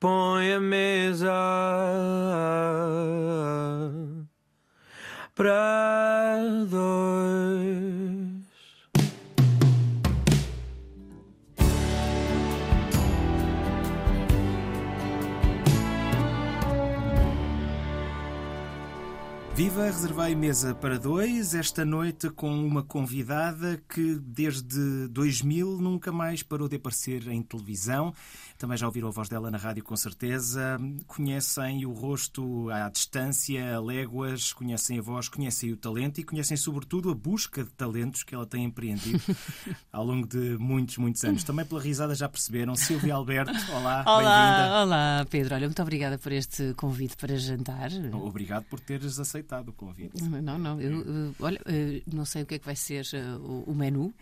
põe a mesa para dois. Viva, reservei mesa para dois esta noite com uma convidada que desde 2000 nunca mais parou de aparecer em televisão. Também já ouviram a voz dela na rádio com certeza. Conhecem o rosto à distância, a léguas, conhecem a voz, conhecem o talento e conhecem sobretudo a busca de talentos que ela tem empreendido ao longo de muitos, muitos anos. Também pela risada já perceberam. Silvia Alberto, olá, Olá, olá Pedro. Olha, muito obrigada por este convite para jantar. Obrigado por teres aceitado o convite. Não, não, eu, eu- olha, eh, não sei o que é que vai ser eh, o, o menu,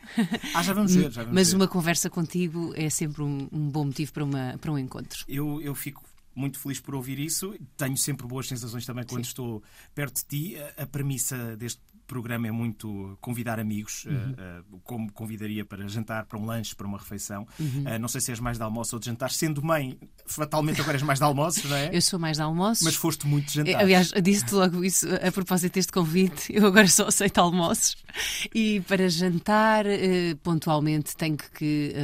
Ah, já vamos ver, já vamos mas ver. uma conversa contigo é sempre um, um bom motivo para, uma, para um encontro. Eu, eu fico muito feliz por ouvir isso. Tenho sempre boas sensações também quando Sim. estou perto de ti. A, a premissa deste programa é muito convidar amigos, Uhum. eh, como convidaria para jantar, para um lanche, para uma refeição. Uhum. Eh, não sei se és mais de almoço ou de jantar. Sendo mãe, fatalmente agora és mais de almoços, não é? Eu sou mais de almoços. Mas foste muito de jantar. Aliás, disse-te logo isso a propósito deste convite. Eu agora só aceito almoços. E para jantar, eh, pontualmente, tenho que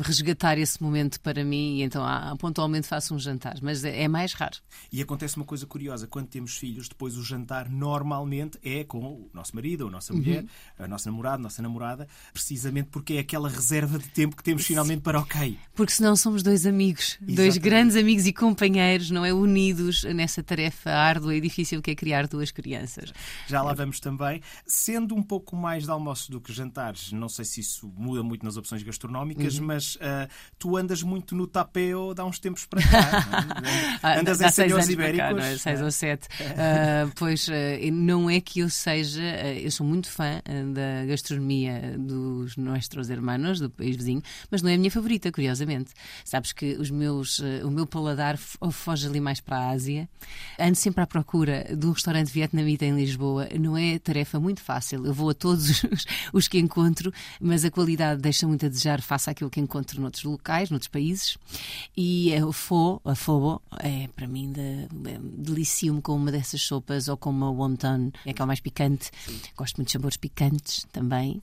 resgatar esse momento para mim. E então, ah, pontualmente, faço um jantar. Mas é é mais raro. E acontece uma coisa curiosa: quando temos filhos, depois o jantar normalmente é com o nosso marido, ou a nossa mulher, Uhum. a nossa namorada, a nossa namorada, precisamente porque é aquela reserva de tempo que temos finalmente para ok. Porque senão somos dois amigos, dois Exatamente. grandes amigos e companheiros, não é? Unidos nessa tarefa árdua e difícil que é criar duas crianças. Já lá vamos também. Sendo um pouco mais de almoços do que jantares, não sei se isso muda muito nas opções gastronómicas, Uhum. mas ah, tu andas muito no tapeo de há uns tempos para cá. não é? Ah, andas dá em senhores para cá, ibéricos. não é? Seis ou sete. Ah, pois ah, não é que eu seja, eu sou muito fã ah, da gastronomia dos nossos hermanos, do país vizinho, mas não é a minha favorita, curiosamente. Sabes que os meus, ah, o meu paladar foge ali mais para a Ásia. Ando sempre à procura de um restaurante vietnamita em Lisboa. Não é tarefa muito fácil. Eu vou a todos os, os que encontro, mas a qualidade deixa muito a desejar face àquilo que encontro noutros locais, noutros países. E eh, o pho, a pho, é para mim de, é, delicio-me com uma dessas sopas ou com uma wonton, é aquela mais picante. Gosto muito de sabores picantes também.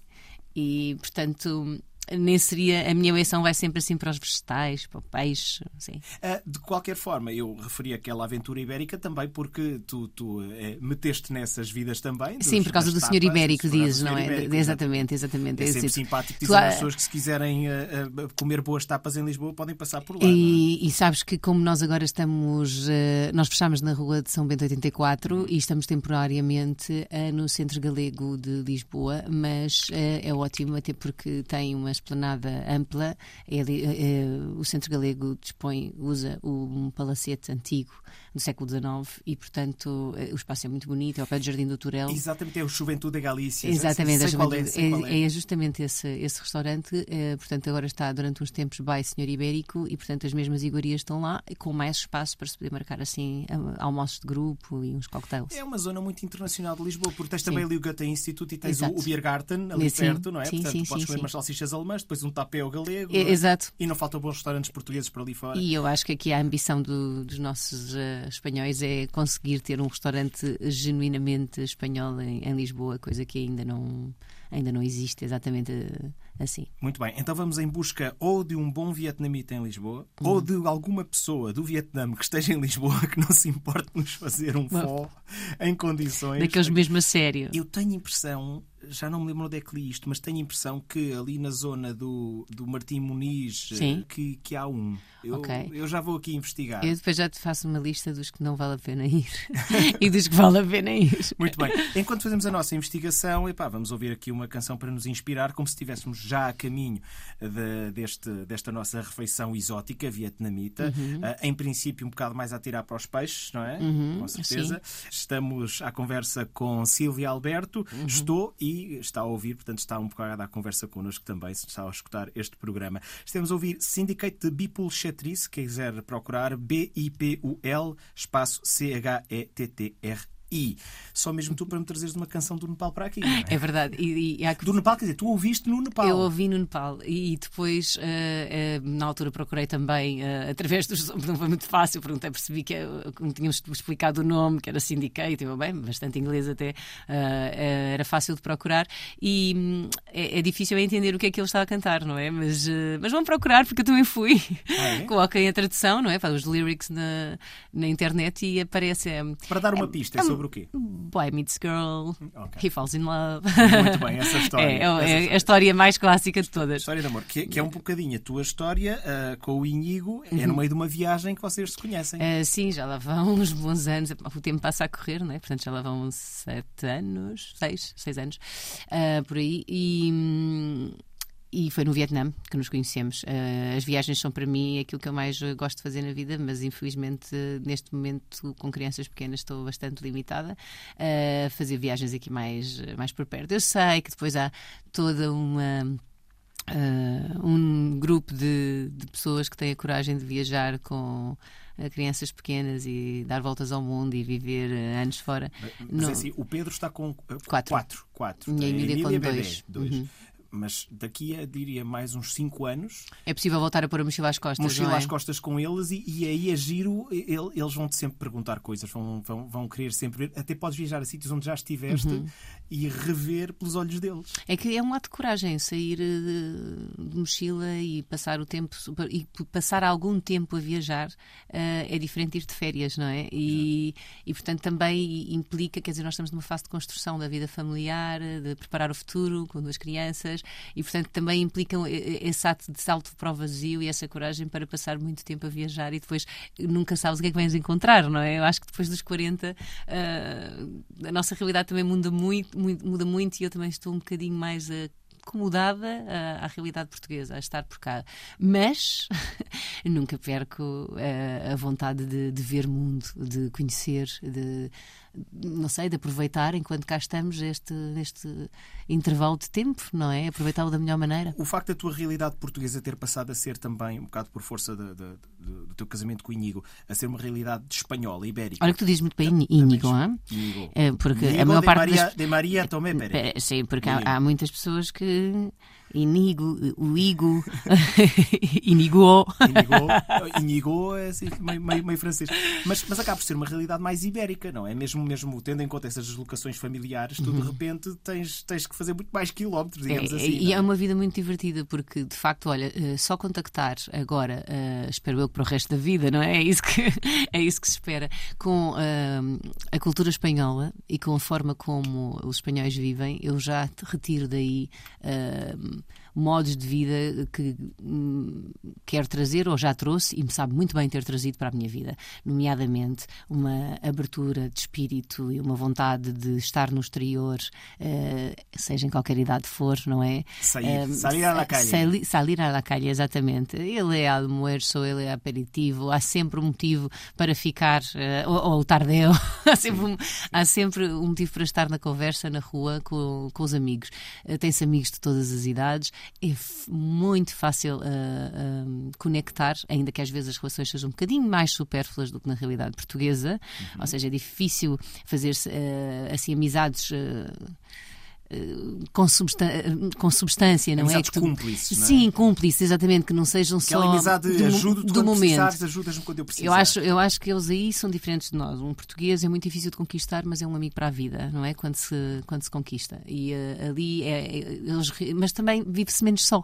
E, portanto, nem seria. A minha eleição vai sempre assim para os vegetais, para o peixe, assim. De qualquer forma, eu referi aquela aventura ibérica também porque tu, tu eh, meteste nessas vidas também. Sim, por causa do senhor ibérico, dizes, não é? ibérico, exatamente, exatamente. É É sempre simpático dizer às pessoas que se quiserem ah, ah, comer boas tapas em Lisboa podem passar por lá. não é? E, e sabes que como nós agora estamos, eh, nós fechamos na rua de São Bento 84 e estamos temporariamente no Centro Galego de Lisboa, mas é ótimo até porque tem uma esplanada ampla. É eh, eh, o Centro Galego dispõe, usa um palacete antigo do século XIX e, portanto, eh, o espaço é muito bonito, é ao pé do Jardim do Turel. Exatamente, é o Juventude da Galícia. Exatamente, sei, a sei qual é, juventude- qual é. é, é justamente esse, esse restaurante. eh, portanto, agora está durante uns tempos by Senhor Ibérico e, portanto, as mesmas iguarias estão lá, com mais espaço para se poder marcar assim almoços de grupo e uns cocktails. É uma zona muito internacional de Lisboa, porque tens Sim. também ali o Goethe Institute e tens o, Exato. o Biergarten ali Sim, perto, não é? sim, Portanto, sim, podes comer umas salsichas alemãs, depois um tapeu galego. É, é? exato. E não faltam bons restaurantes portugueses para ali fora. E eu acho que aqui a ambição do- dos nossos eh, espanhóis é conseguir ter um restaurante genuinamente espanhol em, em Lisboa, coisa que ainda não, ainda não existe exatamente eh, assim. Muito bem, então vamos em busca ou de um bom vietnamita em Lisboa ou de alguma pessoa do Vietnã que esteja em Lisboa que não se importe nos fazer um fó em condições. Daqueles mesmo a sério. Eu tenho impressão, já não me lembro onde é que li isto, mas tenho impressão que ali na zona do, do Martim Muniz eh, que, que há um. Eu, Ok. eu já vou aqui investigar. Eu depois já te faço uma lista dos que não vale a pena ir e dos que vale a pena ir. Muito bem. Enquanto fazemos a nossa investigação, epá, vamos ouvir aqui uma canção para nos inspirar, como se estivéssemos já a caminho de- deste, desta nossa refeição exótica vietnamita. Ah, em princípio, um bocado mais a tirar para os peixes, não é? Uhum, com certeza. Estamos à conversa com Silvia Alberto. Estou e está a ouvir, portanto, está um bocado à conversa connosco também, se está a escutar este programa. Estamos a ouvir Syndicate de Bipulchatrice, quem quiser procurar B-I-P-U-L, espaço C-H-E-T-T-R E só mesmo tu para me trazeres uma canção do Nepal para aqui. Não é? É verdade. E, e há Do Nepal, quer dizer, tu ouviste no Nepal. Eu ouvi no Nepal e depois, eh, eh, na altura, procurei também, eh, através dos. Não foi muito fácil, perguntei, percebi que como tínhamos explicado o nome, que era Syndicate, eu, bem, bastante inglês até, era fácil de procurar e hum, é, é difícil entender o que é que ele estava a cantar, não é? Mas, mas vão procurar, porque eu também fui. Ah, é? Coloquem a tradução, não é? Faz os lyrics na, na internet e aparece. eh, Para dar uma pista, é sobre o quê? Boy meets girl, Ok. he falls in love. Muito bem, essa história. É, é, essa é a história mais clássica de todas. História de amor, que, que é um bocadinho a tua história ah, com o Inigo, é no meio de uma viagem que vocês se conhecem. Uh, sim, já lá vão uns bons anos. O tempo passa a correr, não é? Portanto, já lá vão sete anos, seis, seis anos, uh, por aí. E, hum, e foi no Vietnã que nos conhecemos. Uh, as viagens são para mim aquilo que eu mais uh, gosto de fazer na vida, mas infelizmente uh, neste momento com crianças pequenas estou bastante limitada a fazer viagens aqui mais, mais por perto. Eu sei que depois há toda uma. Uh, um grupo de, de pessoas que têm a coragem de viajar com uh, crianças pequenas e dar voltas ao mundo e viver uh, anos fora. Mas Não. é assim, o Pedro está com Quatro. quatro. quatro. E a Emília com bebê, dois. dois. Uhum. Mas daqui a, diria, mais uns cinco anos, É possível voltar a pôr a mochila às costas, mochila é? às costas com eles e, e aí é giro, ele- eles vão-te sempre perguntar coisas, vão, vão, vão querer sempre ver. Até podes viajar a sítios onde já estiveste Uhum. E rever pelos olhos deles. É que é um ato de coragem sair eh, de mochila e passar o tempo e passar algum tempo a viajar eh, é diferente de ir de férias, não é? E, e portanto também implica, quer dizer, nós estamos numa fase de construção da vida familiar, de preparar o futuro com duas crianças e portanto também implicam eh, esse ato de salto para o vazio e essa coragem para passar muito tempo a viajar e depois nunca sabes o que é que vens encontrar, não é? Eu acho que depois dos 40 eh, a nossa realidade também muda muito, muito- muda muito e eu também estou um bocadinho mais acomodada à, à realidade portuguesa, a estar por cá. Mas nunca perco eh, a vontade de, de ver mundo, de conhecer, de não sei, de aproveitar enquanto cá estamos este, este intervalo de tempo, não é? Aproveitá-lo da melhor maneira. O facto da tua realidade portuguesa ter passado a ser também, um bocado por força de- de- do teu casamento com o Inigo, a ser uma realidade espanhola, ibérica. Olha que tu dizes muito bem Também- hã? Inigo. É, porque Inigo a maior de parte Maria, das... de Maria Tomé Pérez. Sim, porque há, há muitas pessoas que. Inigo, o Igo, Inigo. Inigo, Inigo é assim, meio, meio- meio francês. Mas, mas acaba por ser uma realidade mais ibérica, não é? Mesmo, mesmo tendo em conta essas deslocações familiares, tu de repente tens, tens que fazer muito mais quilómetros, digamos Uhum. É, assim. e não é uma vida muito divertida porque, de facto, olha, eh, só contactar agora, eh, espero eu para o resto da vida, não é? É isso que, é isso que se espera, com ah, a cultura espanhola e com a forma como os espanhóis vivem, eu já retiro daí ah, modos de vida que hum, quero trazer ou já trouxe e me sabe muito bem ter trazido para a minha vida, nomeadamente uma abertura de espírito e uma vontade de estar no exterior, eh, seja em qualquer idade for, não é? Sair, Eh, sair à la calle. sali- Salir à la calle, exatamente. Ele é almoço, ele é aperitivo, há sempre um motivo para ficar, eh, ou, ou o tardeo, há, sempre um, há sempre um motivo para estar na conversa, na rua, com, com os amigos. Eh, Tem-se amigos de todas as idades, é muito fácil eh, eh, conectar, ainda que às vezes as relações sejam um bocadinho mais supérfluas do que na realidade portuguesa, ou seja, é difícil fazer assim amizades. Eh, eh, com, substan- com substância, não Amizades é? Que tu- cúmplices, não é? Sim, cúmplices, exatamente, que não sejam Aquela só amizade, do, do momento. ajudas-me quando eu precisar. Eu acho, eu acho que eles aí são diferentes de nós. Um português é muito difícil de conquistar, mas é um amigo para a vida, não é? Quando se, quando se conquista. E eh, ali é, é- eles, mas também vive-se menos só.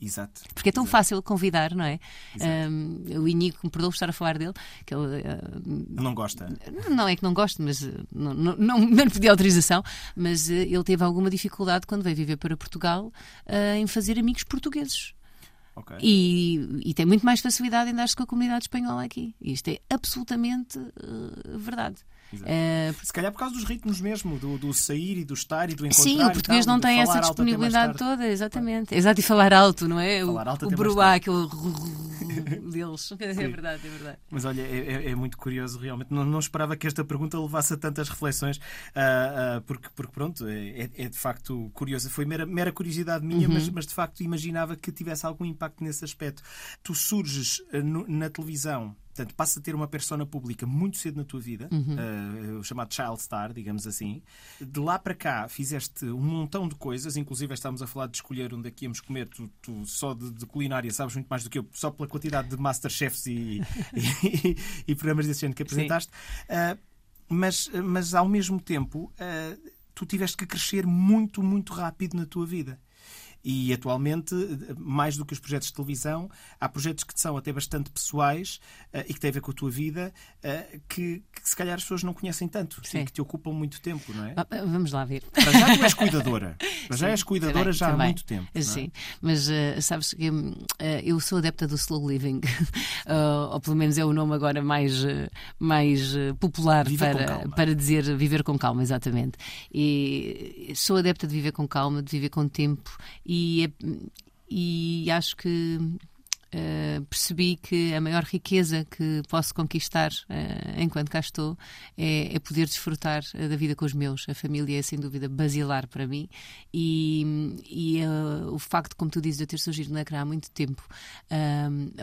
Exato. Porque é tão fácil convidar, não é? Exato. Um, o Inigo, me perdoa estar a falar dele, que ele Ele não gosta. não é que não gosto, mas eh, não, não, não, não lhe pedi autorização, mas eh, ele teve alguma dificuldade quando veio viver para Portugal eh, em fazer amigos portugueses. Ok. E, e tem muito mais facilidade em dar-se com a comunidade espanhola aqui. Isto é absolutamente eh, verdade. Eh, Se calhar por causa dos ritmos mesmo, do, do sair e do estar e do encontrar. Sim, o português tal, não tem essa disponibilidade toda, exatamente. Exato, e falar alto, não é? Falar alto o bruá, aquele deles. É verdade, é verdade. Mas olha, é, é- é muito curioso realmente. Não, não esperava que esta pergunta levasse a tantas reflexões, ah, ah, porque, porque pronto, é, é- é de facto curiosa. Foi mera, mera curiosidade minha, Uhum. mas, mas de facto imaginava que tivesse algum impacto nesse aspecto. Tu surges ah, na televisão Portanto, passas a ter uma persona pública muito cedo na tua vida, uh, o chamado child star, digamos assim. De lá para cá, fizeste um montão de coisas, inclusive estávamos a falar de escolher onde é que íamos comer. Tu, tu só de, de, culinária sabes muito mais do que eu, só pela quantidade de Masterchefs e, e, e, programas desse género que apresentaste. Uh, mas, mas, ao mesmo tempo, uh, tu tiveste que crescer muito, muito rápido na tua vida. E atualmente, mais do que os projetos de televisão, há projetos que são até bastante pessoais uh, e que têm a ver com a tua vida, uh, que, que, se calhar as pessoas não conhecem tanto Sim. e que te ocupam muito tempo, não é? Ah, ah, vamos lá ver. Para já tu és cuidadora. Para já és cuidadora também, já também. há muito tempo. É? Sim, mas uh, sabes que eu sou adepta do slow living, ou pelo menos é o nome agora mais, mais popular para, para dizer viver com calma, exatamente. E sou adepta de viver com calma, de viver com tempo e, e acho que uh, percebi que a maior riqueza que posso conquistar uh, enquanto cá estou é, é, poder desfrutar eh, da vida com os meus. A família é sem dúvida basilar para mim e, e uh, o facto, como tu dizes, de eu ter surgido na CRA há muito tempo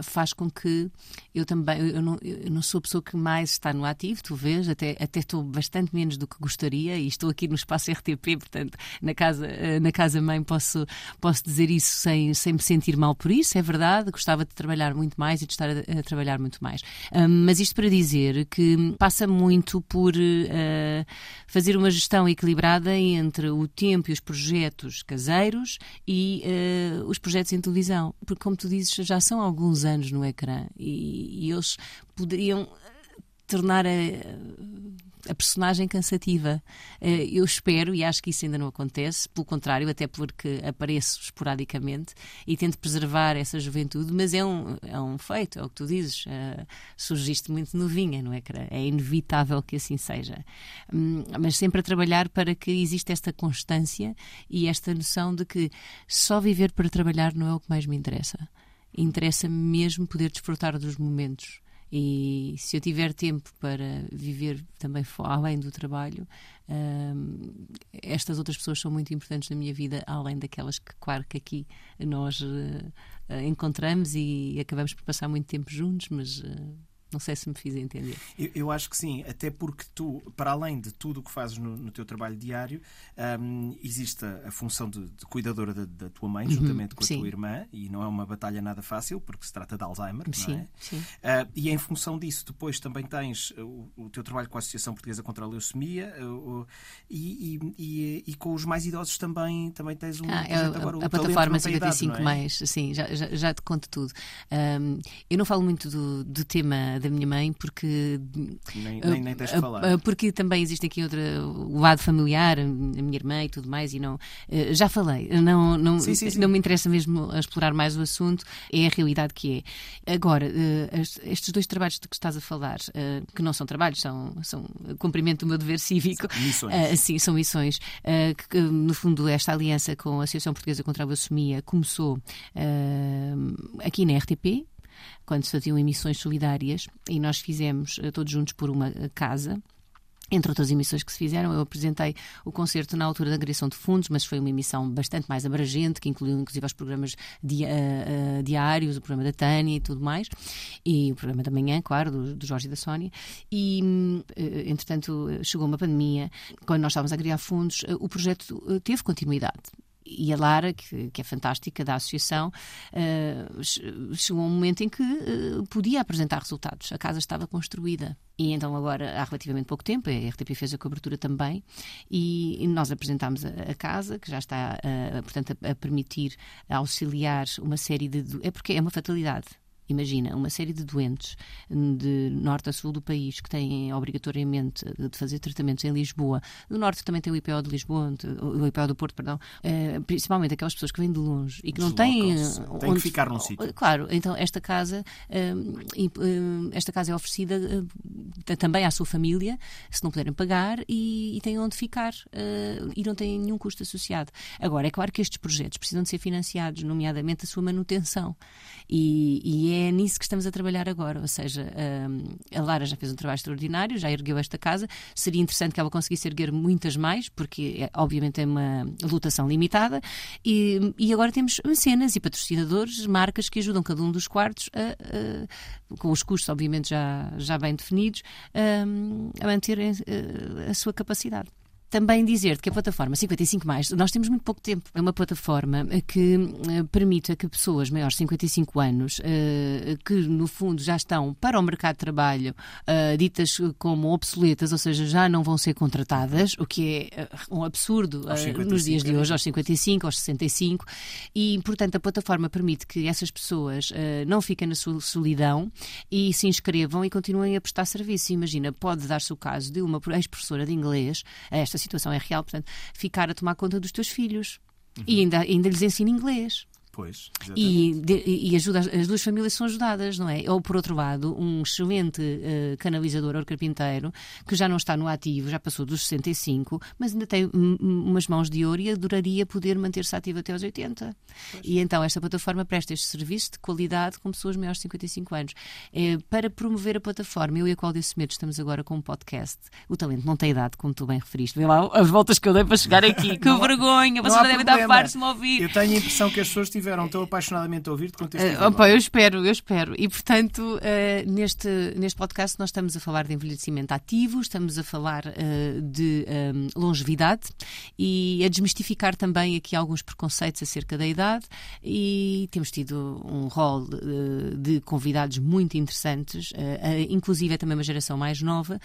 faz com que eu também, eu não, eu não sou a pessoa que mais está no ativo, tu vês, até, até estou bastante menos do que gostaria e estou aqui no espaço RTP, portanto, na casa, na casa mãe posso, posso dizer isso sem, sem me sentir mal por isso, é verdade, gostava gostava de trabalhar muito mais e de estar a, a trabalhar muito mais. Mas isto para dizer que passa muito por uh, fazer uma gestão equilibrada entre o tempo e os projetos caseiros e uh, os projetos em televisão. Porque, como tu dizes, já são alguns anos no ecrã e, e eles poderiam tornar a a personagem cansativa. Eh, eu espero, e acho que isso ainda não acontece, pelo contrário, até porque apareço esporadicamente e tento preservar essa juventude, mas é um, é um feito, é o que tu dizes. Uh, surgiste muito novinha, não é? É inevitável que assim seja. Um, mas sempre a trabalhar para que exista esta constância e esta noção de que só viver para trabalhar não é o que mais me interessa. Interessa-me mesmo poder desfrutar dos momentos e se eu tiver tempo para viver também além do trabalho, um, estas outras pessoas são muito importantes na minha vida, além daquelas que, claro, que aqui nós uh, encontramos e acabamos por passar muito tempo juntos, mas. Uh, não sei se me fiz entender. Eu, eu, acho que sim, até porque tu, para além de tudo o que fazes no, no teu trabalho diário, um, existe a, a, função de, de cuidadora da, da, tua mãe, uhum, juntamente com a sim. tua irmã, e não é uma batalha nada fácil, porque se trata de Alzheimer, sim, não é? Sim. Uh, e em função disso, depois também tens o, o, teu trabalho com a Associação Portuguesa contra a Leucemia uh, e, e, e, e, com os mais idosos também, também tens um ah, é agora, a, a plataforma 55 idade, é? mais, sim, já, já, já, te conto tudo. Um, eu não falo muito do, do tema da minha mãe, porque. Nem, nem, nem tens de falar. Porque também existe aqui outra, o lado familiar, a minha irmã e tudo mais, e não. Eh, já falei, não, não, sim, sim, sim. não me interessa mesmo explorar mais o assunto, é a realidade que é. Agora, eh, estes dois trabalhos de que estás a falar, eh, que não são trabalhos, são, são cumprimento do meu dever cívico. São missões. Sim, são missões. Que, no fundo, esta aliança com a Associação Portuguesa contra a Leucemia começou aqui na RTP, quando se faziam emissões solidárias, e nós fizemos uh, todos juntos por uma uh, casa. Entre outras emissões que se fizeram, eu apresentei o concerto na altura da agregação de fundos, mas foi uma emissão bastante mais abrangente, que incluiu inclusive os programas dia, uh, diários, o programa da Tânia e tudo mais, e o programa da manhã, claro, do, do Jorge e da Sónia. E, uh, entretanto, chegou uma pandemia, quando nós estávamos a agregar fundos, uh, o projeto teve continuidade e a Lara, que, que, é fantástica, da associação, uh, chegou um momento em que uh, podia apresentar resultados. A casa estava construída. E então, agora, há relativamente pouco tempo, a RTP fez a cobertura também, e, nós apresentámos a, a, casa, que já está, uh, portanto, a, a permitir auxiliar uma série de. É porque é uma fatalidade Imagina, uma série de doentes de norte a sul do país que têm obrigatoriamente de fazer tratamentos em Lisboa. No norte também tem o IPO de Lisboa, o IPO do Porto, perdão. Uh, principalmente aquelas pessoas que vêm de longe e que não têm. Onde... Tem que ficar num sítio. Claro, então esta casa, uh, esta casa é oferecida também à sua família, se não puderem pagar, e, e têm onde ficar e não têm nenhum custo associado. Agora, é claro que estes projetos precisam de ser financiados, nomeadamente a sua manutenção. E, e é é nisso que estamos a trabalhar agora. Ou seja, a Lara já fez um trabalho extraordinário, já ergueu esta casa. Seria interessante que ela conseguisse erguer muitas mais, porque é, obviamente é uma lotação limitada. E, e agora temos cenas e patrocinadores, marcas que ajudam cada um dos quartos a, a com os custos, obviamente, já, já bem definidos, um, a manterem uh, a sua capacidade também dizer que a plataforma 55 mais, nós temos muito pouco tempo. É uma plataforma que uh, permite a que pessoas maiores de 55 anos, uh, que no fundo já estão para o mercado de trabalho, ditas como obsoletas, ou seja, já não vão ser contratadas, o que é um absurdo nos dias de hoje, aos 55, aos 65, e portanto a plataforma permite que essas pessoas não fiquem na sua solidão e se inscrevam e continuem a prestar serviço. Imagina, pode dar-se o caso de uma ex-professora de inglês, esta esta situação é real, portanto, ficar a tomar conta dos teus filhos. Uhum. E ainda, ainda lhes ensina inglês. Pois, e, de, e ajuda, as duas famílias são ajudadas, não é? Ou, por outro lado, um excelente uh, canalizador ou carpinteiro que já não está no ativo, já passou dos 65, mas ainda tem umas mãos de ouro e adoraria poder manter-se ativo até aos 80. Pois. E então esta plataforma presta este serviço de qualidade com pessoas maiores de 55 anos. É, para promover a plataforma, eu e a Cláudia Semedo estamos agora com um podcast. O talento não tem idade, como tu bem referiste. Vê lá as voltas que eu dei para chegar aqui. Que vergonha! Vocês já devem estar fartos de me ouvir. Eu tenho a impressão que as pessoas tiveram estiveram tão apaixonadamente a ouvir-te uh, opa, Eu espero, eu espero. E, portanto, uh, neste, neste podcast nós estamos a falar de envelhecimento ativo, estamos a falar uh, de um, longevidade e a desmistificar também aqui alguns preconceitos acerca da idade. E temos tido um rol de, de convidados muito interessantes, inclusive é também uma geração mais nova,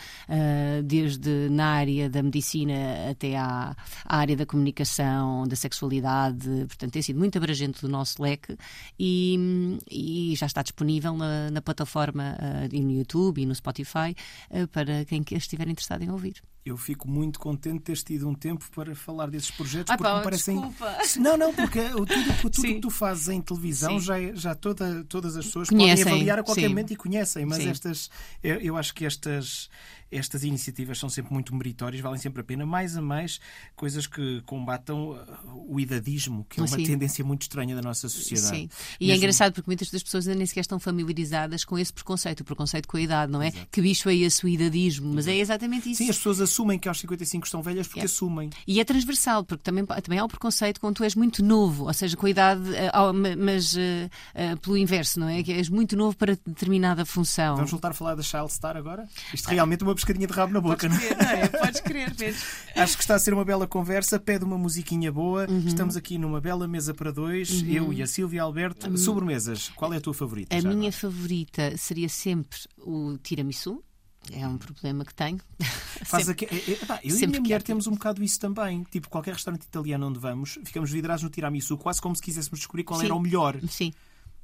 desde na área da medicina até à, à área da comunicação, da sexualidade, portanto tem sido muito abrangente do nosso leque e, e já está disponível na, na plataforma uh, no YouTube e no Spotify uh, para quem estiver interessado em ouvir eu fico muito contente de teres tido um tempo para falar desses projetos ah, porque pá, me parecem. Desculpa. Não, não, porque tudo, tudo que tu fazes em televisão já, é, já toda, todas as pessoas conhecem. podem avaliar a qualquer Sim. momento e conhecem, mas Sim. estas eu, eu acho que estas estas iniciativas são sempre muito meritórias, valem sempre a pena, mais a mais coisas que combatam uh, o idadismo, que é uma Sim. tendência muito estranha da nossa sociedade. Sim. E Mesmo... é engraçado porque muitas das pessoas ainda nem sequer estão familiarizadas com esse preconceito, o preconceito com a idade, não é? Exato. Que bicho é esse o idadismo? Mas é exatamente isso. Sim, as pessoas assumem que aos 55 estão velhas porque Yeah. assumem. E é transversal, porque também, também há o preconceito quando tu és muito novo, ou seja, com a idade, eh, mas eh, eh, pelo inverso, não é? Que és muito novo para determinada função. Vamos voltar a falar da Child Star agora? Isto realmente é uma pescadinha de rabo na boca, não é? crer, não é? Podes crer mesmo. Acho que está a ser uma bela conversa. Pede uma musiquinha boa. Uhum. Estamos aqui numa bela mesa para dois. Eu e a Silvia Alberto. Sobremesas. Qual é a tua favorita? Uhum. A minha agora? favorita seria sempre o tiramisu. É um problema que tenho. Faz Sempre. aqui- é- é- pá, eu e a minha mulher temos um bocado isso também. Tipo, qualquer restaurante italiano onde vamos, ficamos vidrados no tiramisu, quase como se quiséssemos descobrir qual Sim. era o melhor. Sim.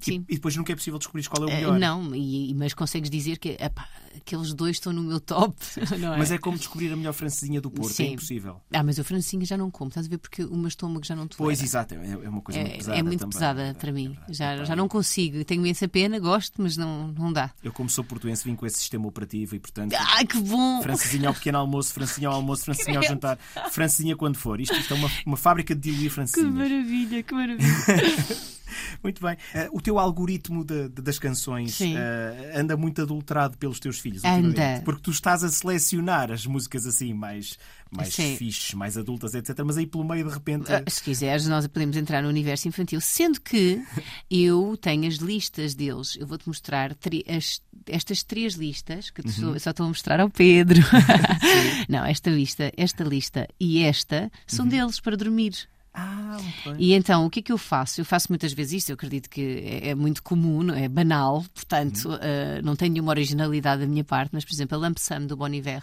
E, Sim. e depois nunca é possível descobrir qual é o Eh, melhor. não, e- mas consegues dizer que epá, aqueles dois estão no meu top, é? Mas é como descobrir a melhor francesinha do Porto. É Sim. impossível. Ah, mas eu francinha já não como, estás a ver? Porque o meu estômago já não tolera. Pois, exato. É, é uma coisa muito É, pesada. é muito também. pesada É para mim. verdade. Já, já não consigo. Tenho imensa pena, gosto, mas não, não dá. Eu, como sou portuense, vim com esse sistema operativo e, portanto, Ai, que bom! Francesinha ao pequeno almoço, francesinha ao almoço, francesinha ao jantar, francesinha quando for. Isto, isto é uma, uma fábrica de diluir Que francesinhas. maravilha, que maravilha. Muito bem. Eh, o teu algoritmo de- de- das canções eh, anda muito adulterado pelos teus filhos. Anda. Porque tu estás a selecionar as músicas assim mais, mais Sim. fixes, mais adultas, etc. Mas aí pelo meio, de repente. Ah, Se quiseres, nós podemos entrar no universo infantil. Sendo que eu tenho as listas deles. Eu vou-te mostrar as- estas três listas, que Uhum. estou- só estou a mostrar ao Pedro. Não, esta lista, esta lista e esta são Uhum. deles para dormir. Ah. E então, o que é que eu faço? Eu faço muitas vezes isto, eu acredito que é, é muito comum, é banal, portanto, ah, não tem nenhuma originalidade da minha parte, mas, por exemplo, a Lamp Sam do Bon Iver,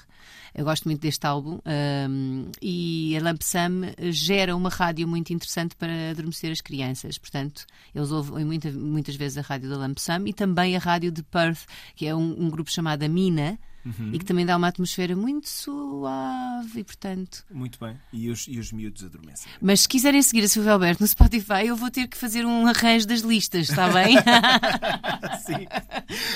eu gosto muito deste álbum, ahm, e a Lamp Sam gera uma rádio muito interessante para adormecer as crianças, portanto, eles ouvem muita- muitas vezes a rádio da Lamp Sam e também a rádio de Perth, que é um, um grupo chamado A Mina, e que também dá uma atmosfera muito suave, e portanto... Muito bem. E os, e os miúdos adormecem. Mas se quiserem seguir a Silvia Alberto no Spotify, eu vou ter que fazer um arranjo das listas, está bem? Sim.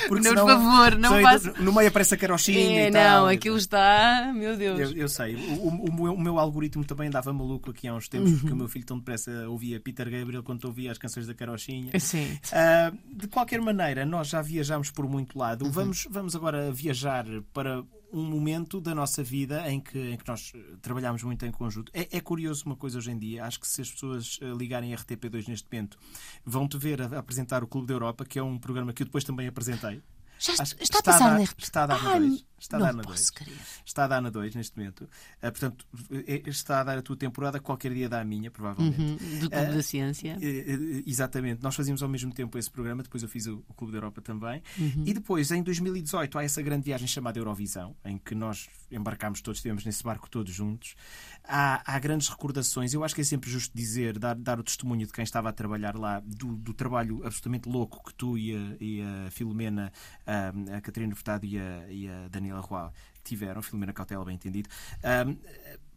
Por senão- favor, não faça- No meio aparece a carochinha É, e tal. não, aquilo está. Meu Deus. Eu, eu sei. O, o- meu, o meu algoritmo também andava maluco aqui há uns tempos, Uhum. porque o meu filho tão depressa ouvia Peter Gabriel quando ouvia as canções da Carochinha. Sim. Ah, de qualquer maneira, nós já viajámos por muito lado. Uhum. Vamos, vamos agora viajar para um momento da nossa vida em que, em que nós eh, trabalhamos muito em conjunto. É, é curioso uma coisa hoje em dia. Acho que se as pessoas eh, ligarem a RTP2 neste momento, vão-te ver a, a apresentar o Clube da Europa, que é um programa que eu depois também apresentei. Já Acho que está a passar na RTP. Está a dar na Ai, 2. Está a dar na posso 2. crer. Está a dar na 2 neste momento. Ah, portanto, é- está a dar a tua temporada, qualquer dia dá a minha, provavelmente. Uhum, do Clube Ah, da Ciência. Eh, Exatamente, nós fazíamos ao mesmo tempo esse programa, depois eu fiz o, o Clube da Europa também. Uhum. E depois, em 2018, há essa grande viagem chamada Eurovisão, em que nós embarcámos todos, estivemos nesse barco todos juntos. Há, há grandes recordações, eu acho que é sempre justo dizer, dar, dar o testemunho de quem estava a trabalhar lá, do, do trabalho absolutamente louco que tu e a, e a Filomena, a, a Catarina Furtado e a, e a Daniela Roy tiveram, Filomena Cautela, bem entendido,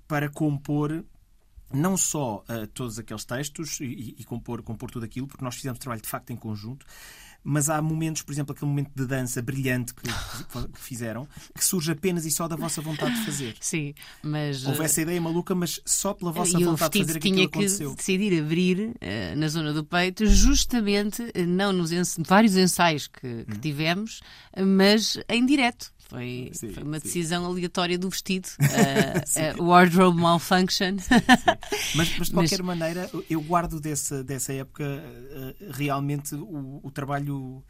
para compor não só ah, todos aqueles textos e, e- compor, compor tudo aquilo, porque nós fizemos trabalho de facto em conjunto, mas há momentos, por exemplo, aquele momento de dança brilhante que, que fizeram, que surge apenas e só da vossa vontade de fazer. Sim, mas. Houve eh, essa ideia maluca, mas só pela vossa e o vontade de fazer aquilo tinha que aconteceu. decidir abrir eh, na zona do peito, justamente, eh, não nos ens- vários ensaios que, que tivemos, eh, mas em direto. Foi. Sim, foi uma sim. decisão aleatória do vestido. eh, eh, wardrobe malfunction. Mas, mas de qualquer maneira, eu guardo dessa, dessa época eh, realmente o, o trabalho.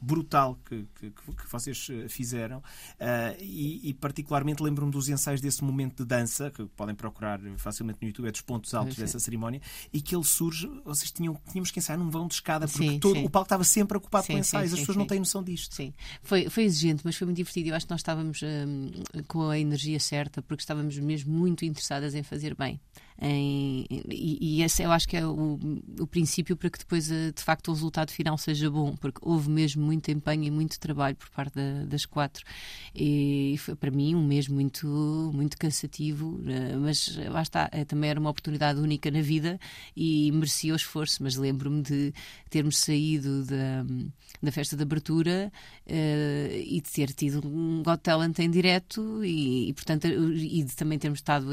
Brutal que, que, que vocês eh, fizeram eh, e, e particularmente lembro-me dos ensaios desse momento de dança que podem procurar facilmente no YouTube, é dos pontos altos Sim. dessa cerimónia e que ele surge, vocês tinham, tínhamos que ensaiar num vão de escada porque Sim, todo, sim. o palco estava sempre ocupado com ensaios, as pessoas não têm noção disto Sim, foi, foi exigente, mas foi muito divertido. Eu acho que nós estávamos hum, com a energia certa, porque estávamos mesmo muito interessadas em fazer bem. Em- e, e esse eu acho que é o, o princípio para que depois, eh, de facto, o resultado final seja bom, porque houve mesmo muito empenho e muito trabalho por parte da- das quatro. E foi para mim um mês muito, muito cansativo, eh, mas lá está, eh, também era uma oportunidade única na vida e merecia o esforço. Mas lembro-me de termos saído da, da festa de abertura e de ter tido um Got Talent em direto e, e, portanto e de também termos estado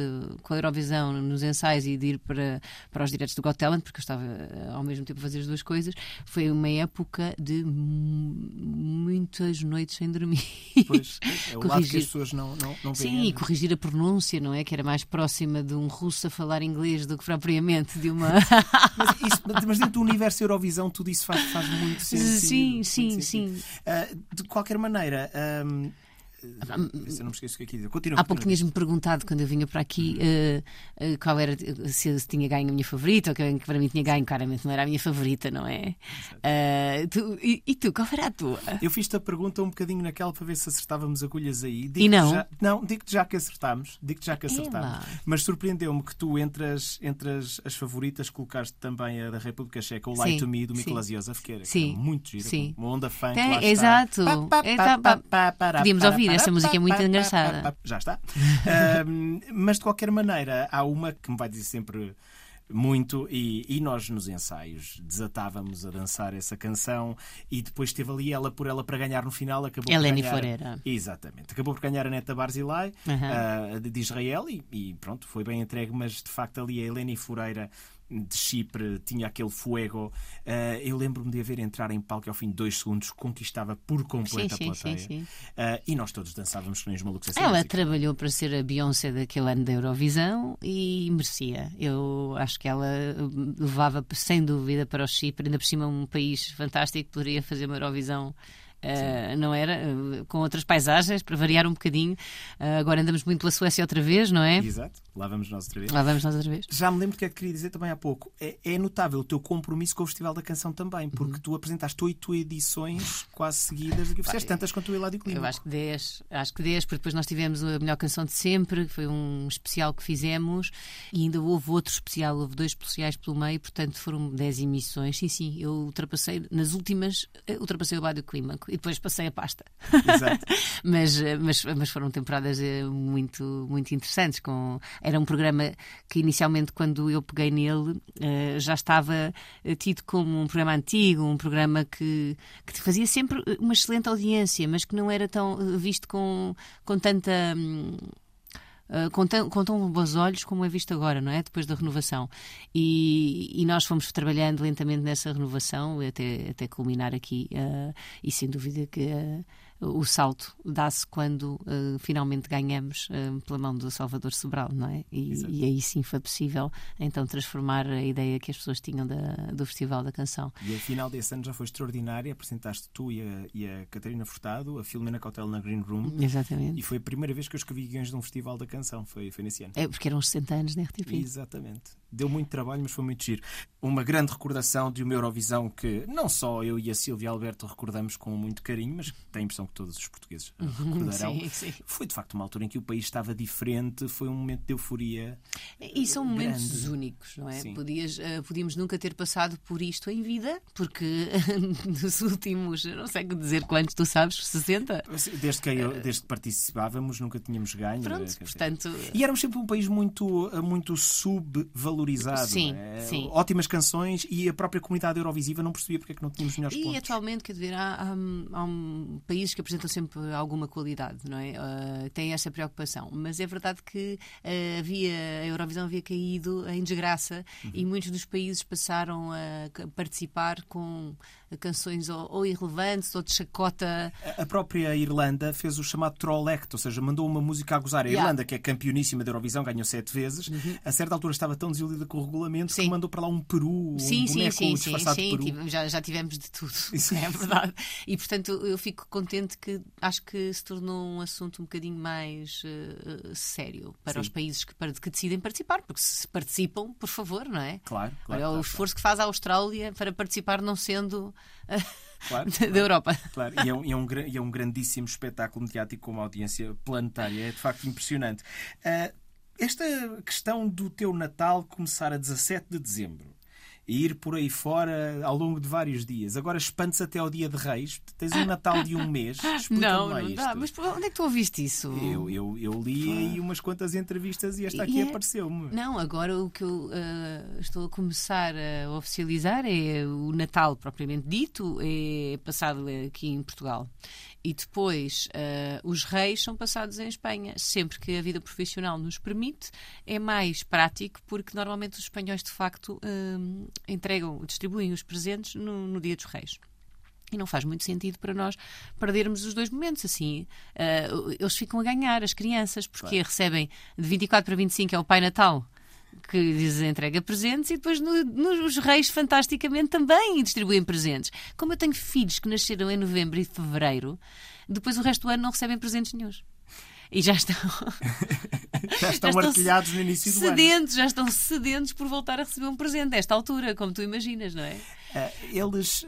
com a Eurovisão nos ensaios e de ir para, para os diretos do Got Talent porque eu estava eh, ao mesmo tempo a fazer as duas coisas foi uma época de mu- muitas noites sem dormir pois, é o lado que as Corrigir. pessoas não, não, não veem Sim, e corrigir a pronúncia, não é? Que era mais próxima de um russo a falar inglês do que propriamente de uma. mas, isso- mas dentro do universo Eurovisão tudo isso faz, faz muito sentido sim, muito sim, sentido. sim. Ah, de qualquer maneira, ahm, se eu não me esqueço o que é que ia dizer. Continua. Há pouco tinhas-me perguntado quando eu vinha para aqui eh, qual era se, tinha ganho a minha favorita ou que para mim tinha ganho, claramente não era a minha favorita, não é? Eh, tu- e, e tu, qual era a tua? Eu fiz-te a pergunta um bocadinho naquela para ver se acertávamos agulhas aí. E Digo-te não? Já, não, digo-te já que acertámos. Digo-te já que É acertámos. Mas surpreendeu-me que tu, entre as, entre as, as favoritas, colocaste também a da República Checa, o Lie Sim, to Me, do sim. Mikolas Josef, que era, que Sim, era muito gira. sim. Uma onda funk. Tem- lá exato. É, tá, para, Podíamos ouvir, essa música é muito engraçada. Já está. Ahm, mas de qualquer maneira, há uma que me vai dizer sempre muito e, e nós nos ensaios desatávamos a dançar essa canção e depois teve ali ela por ela para ganhar no final acabou Eleni por ganhar Foreira. exatamente acabou por ganhar a Neta Barzilai ah, de de Israel e, e pronto foi bem entregue mas de facto ali a Eleni Foreira de Chipre tinha aquele fuego Ah, eu lembro-me de a ver entrar em palco e ao fim de dois segundos conquistava por completo Sim, a plateia sim, sim. Ah, e nós todos dançávamos nem os malucos assim Ela trabalhou para ser a Beyoncé daquele ano da Eurovisão e merecia. Eu acho que ela hum, levava sem dúvida para o Chipre, ainda por cima um país fantástico, poderia fazer uma Eurovisão. eh, não era? Com outras paisagens, para variar um bocadinho. Eh, agora andamos muito pela Suécia outra vez, não é? Exato, lá vamos nós outra vez. Lá vamos nós outra vez. Já me lembro do que é que queria dizer também há pouco. É, é notável o teu compromisso com o Festival da Canção também, porque Uhum. tu apresentaste oito edições quase seguidas, que fizeste tantas quanto o Eládio Clima. Eu acho que 10, acho que 10, porque depois nós tivemos a melhor canção de sempre, que foi um especial que fizemos, e ainda houve outro especial, houve dois especiais pelo meio, portanto foram 10 emissões. Sim, sim, eu ultrapassei, nas últimas, ultrapassei o Bádio Clímaco e depois passei a pasta. Exato. mas, mas, mas foram temporadas eh, muito, muito interessantes. Com... Era um programa que inicialmente, quando eu peguei nele, eh, já estava eh, tido como um programa antigo, um programa que, que fazia sempre uma excelente audiência, mas que não era tão eh, visto com, com tanta. Uh, com, tão, com tão bons olhos como é visto agora, não é? Depois da renovação. E, e nós fomos trabalhando lentamente nessa renovação até, até culminar aqui. uh, e sem dúvida que uh, o salto dá-se quando uh, finalmente ganhamos uh, pela mão do Salvador Sobral, não é? E, e, aí sim foi possível então transformar a ideia que as pessoas tinham da, do Festival da Canção. E a final desse ano já foi extraordinária. Apresentaste tu e a, e a Catarina Furtado, a Filomena Cautela na Green Room. Exatamente. E foi a primeira vez que eu escrevi guiões de um Festival da Canção. Foi, foi nesse ano. É porque eram os 60 anos da RTP. Exatamente. Deu muito trabalho, mas foi muito giro. Uma grande recordação de uma Eurovisão que não só eu e a Silvia Alberto recordamos com muito carinho, mas tem a impressão que todos os portugueses recordarão. Sim, sim. Foi de facto uma altura em que o país estava diferente, foi um momento de euforia. E são momentos grande. únicos, não é? Podias, uh, podíamos nunca ter passado por isto em vida, porque nos últimos, não sei dizer quantos, tu sabes, 60? Desde que, eu, desde que participávamos, nunca tínhamos ganho. Pronto, dizer. portanto. E éramos sempre um país muito, muito subvalorizado. Sim, não é? sim. Ótimas canções e a própria comunidade eurovisiva não percebia porque é que não tínhamos melhores E pontos. atualmente, quer dizer, há, há, há um, países que apresentam sempre alguma qualidade, não é? Uh, têm essa preocupação. Mas é verdade que uh, havia, a Eurovisão havia caído em desgraça Uhum. e muitos dos países passaram a participar com canções ou, ou irrelevantes ou de chacota. A própria Irlanda fez o chamado Troll Act, ou seja, mandou uma música a gozar. A Yeah. Uhum. Irlanda, que é campeoníssima da Eurovisão, ganhou sete vezes, a certa altura estava tão desiludida com o regulamento que Sim. mandou para lá um peru, um Sim, sim, boneco sim, sim, disfarçado de sim. peru. tive- já, já tivemos de tudo. Isso. É verdade. E portanto eu fico contente que acho que se tornou um assunto um bocadinho mais eh, sério para Sim. os países que, para- que decidem participar, porque se participam, por favor, não é? Claro, claro. Olha o claro, esforço que faz a Austrália para participar não sendo claro, da Europa. Claro, e é, um, e, é um, é um grandíssimo espetáculo mediático com uma audiência planetária. É de facto impressionante. Ah, esta questão do teu Natal começar a 17 de dezembro e ir por aí fora ao longo de vários dias. Agora expande-se até ao dia de Reis. Tens um Natal de um mês. Não, não isto. dá. Mas onde é que tu ouviste isso? Eu, eu, eu li aí umas quantas entrevistas e esta aqui é- apareceu-me. Não, agora o que eu eh, estou a começar a oficializar é o Natal propriamente dito, é passado aqui em Portugal. E depois eh, os reis são passados em Espanha. Sempre que a vida profissional nos permite, é mais prático, porque normalmente os espanhóis de facto eh, entregam, distribuem os presentes no, no dia dos reis. E não faz muito sentido para nós perdermos os dois momentos. Assim, eh, eles ficam a ganhar, as crianças, porque recebem de 24 para 25 é o Pai Natal que lhes entrega presentes e depois no, nos reis fantasticamente também distribuem presentes. Como eu tenho filhos que nasceram em novembro e fevereiro, depois o resto do ano não recebem presentes nenhums. E já estão, Já estão já artilhados no início do ano. sedentos, já estão sedentos por voltar a receber um presente, a esta altura, como tu imaginas, não é? Ah, eles,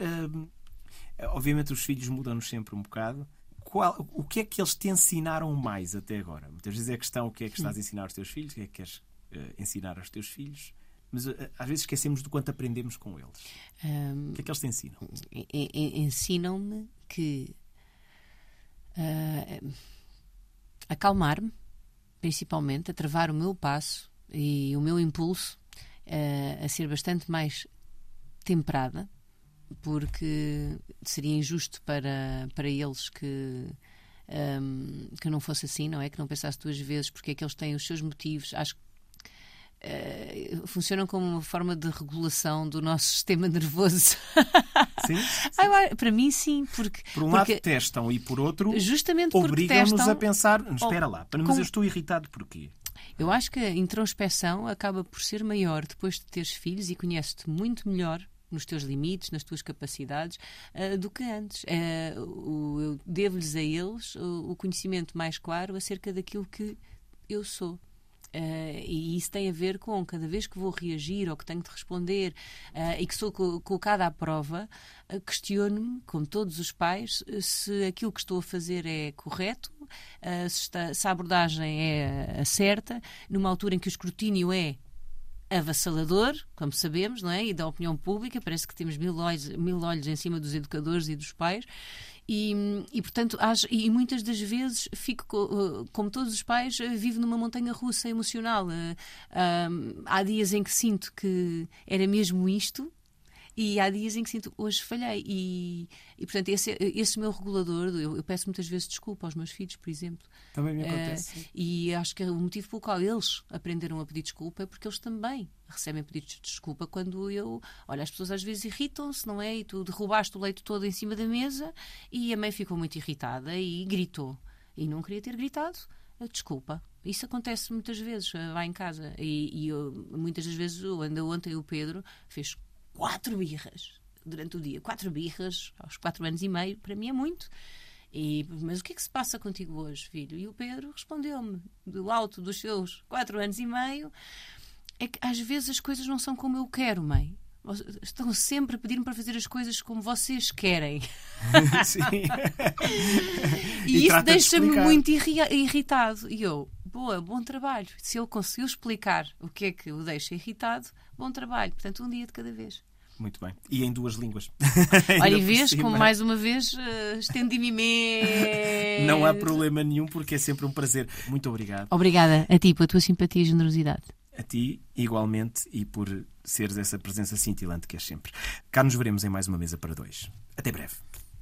ah, obviamente, os filhos mudam-nos sempre um bocado. Qual- o que é que eles te ensinaram mais até agora? Muitas vezes é a questão o que é que estás a ensinar aos teus filhos, o que é que queres ah, ensinar aos teus filhos, mas às vezes esquecemos do quanto aprendemos com eles. Ahm, O que é que eles te ensinam? en- en- ensinam-me que ah, acalmar-me, principalmente, a travar o meu passo e o meu impulso ah, a ser bastante mais temperada, porque seria injusto para, para eles que. ahm, que não fosse assim, não é? Que não pensasse duas vezes, porque é que eles têm os seus motivos. Acho que eh, funcionam como uma forma de regulação do nosso sistema nervoso. Sim? Ah, acho- para mim, sim, porque, Por um lado porque testam e por outro justamente obrigam-nos a pensar. Espera lá, mas com- eu estou irritado porquê? eu acho que a introspeção acaba por ser maior depois de teres filhos e conheces-te muito melhor nos teus limites, nas tuas capacidades, ah, do que antes. Ah, o- eu devo-lhes a eles o, o conhecimento mais claro acerca daquilo que eu sou. Ah, e isso tem a ver com cada vez que vou reagir ou que tenho de responder ah, e que sou co- colocada à prova, ah, questiono-me, como todos os pais, se aquilo que estou a fazer é correto, se, está- se a abordagem é a certa, numa altura em que o escrutínio é avassalador, como sabemos, não é? E da opinião pública, parece que temos mil olhos, mil olhos em cima dos educadores e dos pais. E, e, portanto, acho- e muitas das vezes fico, co- eh, como todos os pais, eh, vivo numa montanha russa emocional. Eh, há dias em que sinto que era mesmo isto, E há dias em que sinto, hoje falhei. E, e portanto, esse, esse meu regulador, eu, eu, peço muitas vezes desculpa aos meus filhos, por exemplo. Também me acontece. Uh, e acho que o motivo pelo qual eles aprenderam a pedir desculpa é porque eles também recebem pedidos de desculpa quando eu. Olha, as pessoas às vezes irritam-se, não é? E tu derrubaste o leite todo em cima da mesa e a mãe ficou muito irritada e gritou. E não queria ter gritado. Desculpa, isso acontece muitas vezes lá em casa. E, e eu, muitas das vezes, ainda ontem o Pedro fez quatro birras durante o dia. Quatro birras aos quatro anos e meio, para mim é muito. E, mas o que é que se passa contigo hoje, filho? E o Pedro respondeu-me, do alto dos seus quatro anos e meio, é que às vezes as coisas não são como eu quero, mãe. Estão sempre a pedir-me para fazer as coisas como vocês querem. Sim. e, e isso deixa-me muito irritado. E eu, boa, bom trabalho. Se ele conseguiu explicar o que é que o deixa irritado, bom trabalho. Portanto, um dia de cada vez. Muito bem. E em duas línguas. Olha, e vês, como mais uma vez, uh, estendi-me imenso. Não há problema nenhum, porque é sempre um prazer. Muito obrigado. Obrigada a ti pela tua simpatia e generosidade. A ti, igualmente, e por seres essa presença cintilante que és sempre. Cá nos veremos em mais uma mesa para dois. Até breve.